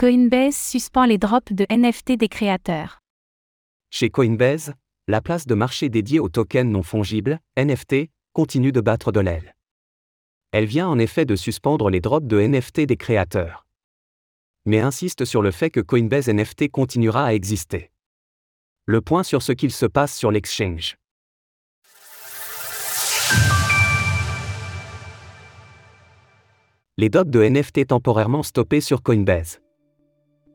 Coinbase suspend les drops de NFT des créateurs. Chez Coinbase, la place de marché dédiée aux tokens non fongibles, NFT, continue de battre de l'aile. Elle vient en effet de suspendre les drops de NFT des créateurs. Mais insiste sur le fait que Coinbase NFT continuera à exister. Le point sur ce qu'il se passe sur l'exchange. Les drops de NFT temporairement stoppés sur Coinbase.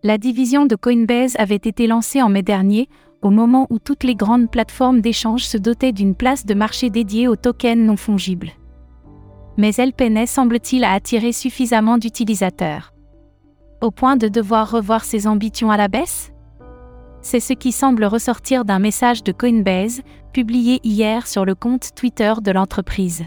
La division de Coinbase avait été lancée en mai dernier, au moment où toutes les grandes plateformes d'échange se dotaient d'une place de marché dédiée aux tokens non fongibles. Mais elle peinait semble-t-il à attirer suffisamment d'utilisateurs. Au point de devoir revoir ses ambitions à la baisse? C'est ce qui semble ressortir d'un message de Coinbase, publié hier sur le compte Twitter de l'entreprise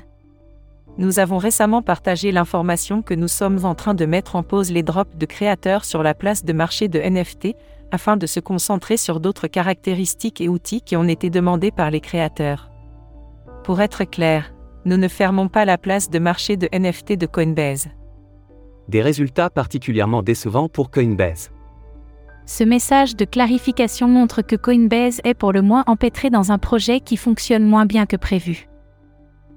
nous avons récemment partagé l'information que nous sommes en train de mettre en pause les drops de créateurs sur la place de marché de NFT, afin de se concentrer sur d'autres caractéristiques et outils qui ont été demandés par les créateurs. Pour être clair, nous ne fermons pas la place de marché de NFT de Coinbase. Des résultats particulièrement décevants pour Coinbase. Ce message de clarification montre que Coinbase est pour le moins empêtré dans un projet qui fonctionne moins bien que prévu.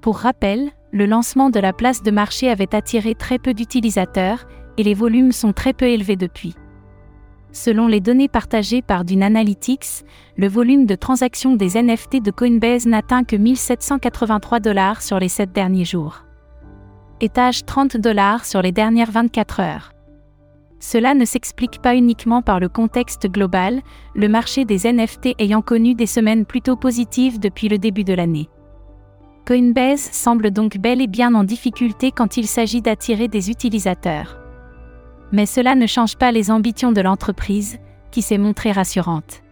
Pour rappel, le lancement de la place de marché avait attiré très peu d'utilisateurs, et les volumes sont très peu élevés depuis. Selon les données partagées par Dune Analytics, le volume de transactions des NFT de Coinbase n'atteint que 1783 dollars sur les 7 derniers jours. Étage 30 dollars sur les dernières 24 heures. Cela ne s'explique pas uniquement par le contexte global, le marché des NFT ayant connu des semaines plutôt positives depuis le début de l'année. Coinbase semble donc bel et bien en difficulté quand il s'agit d'attirer des utilisateurs. Mais cela ne change pas les ambitions de l'entreprise, qui s'est montrée rassurante.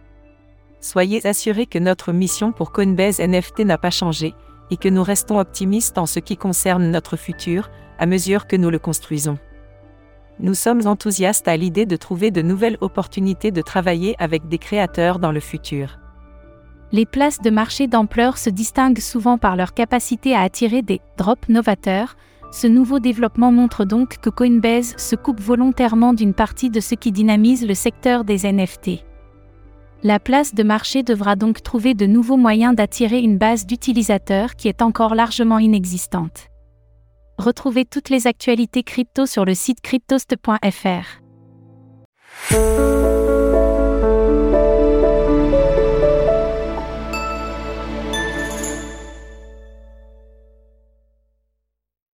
Soyez assurés que notre mission pour Coinbase NFT n'a pas changé, et que nous restons optimistes en ce qui concerne notre futur, à mesure que nous le construisons. Nous sommes enthousiastes à l'idée de trouver de nouvelles opportunités de travailler avec des créateurs dans le futur les places de marché d'ampleur se distinguent souvent par leur capacité à attirer des drops novateurs. Ce nouveau développement montre donc que Coinbase se coupe volontairement d'une partie de ce qui dynamise le secteur des NFT. La place de marché devra donc trouver de nouveaux moyens d'attirer une base d'utilisateurs qui est encore largement inexistante. Retrouvez toutes les actualités crypto sur le site cryptost.fr.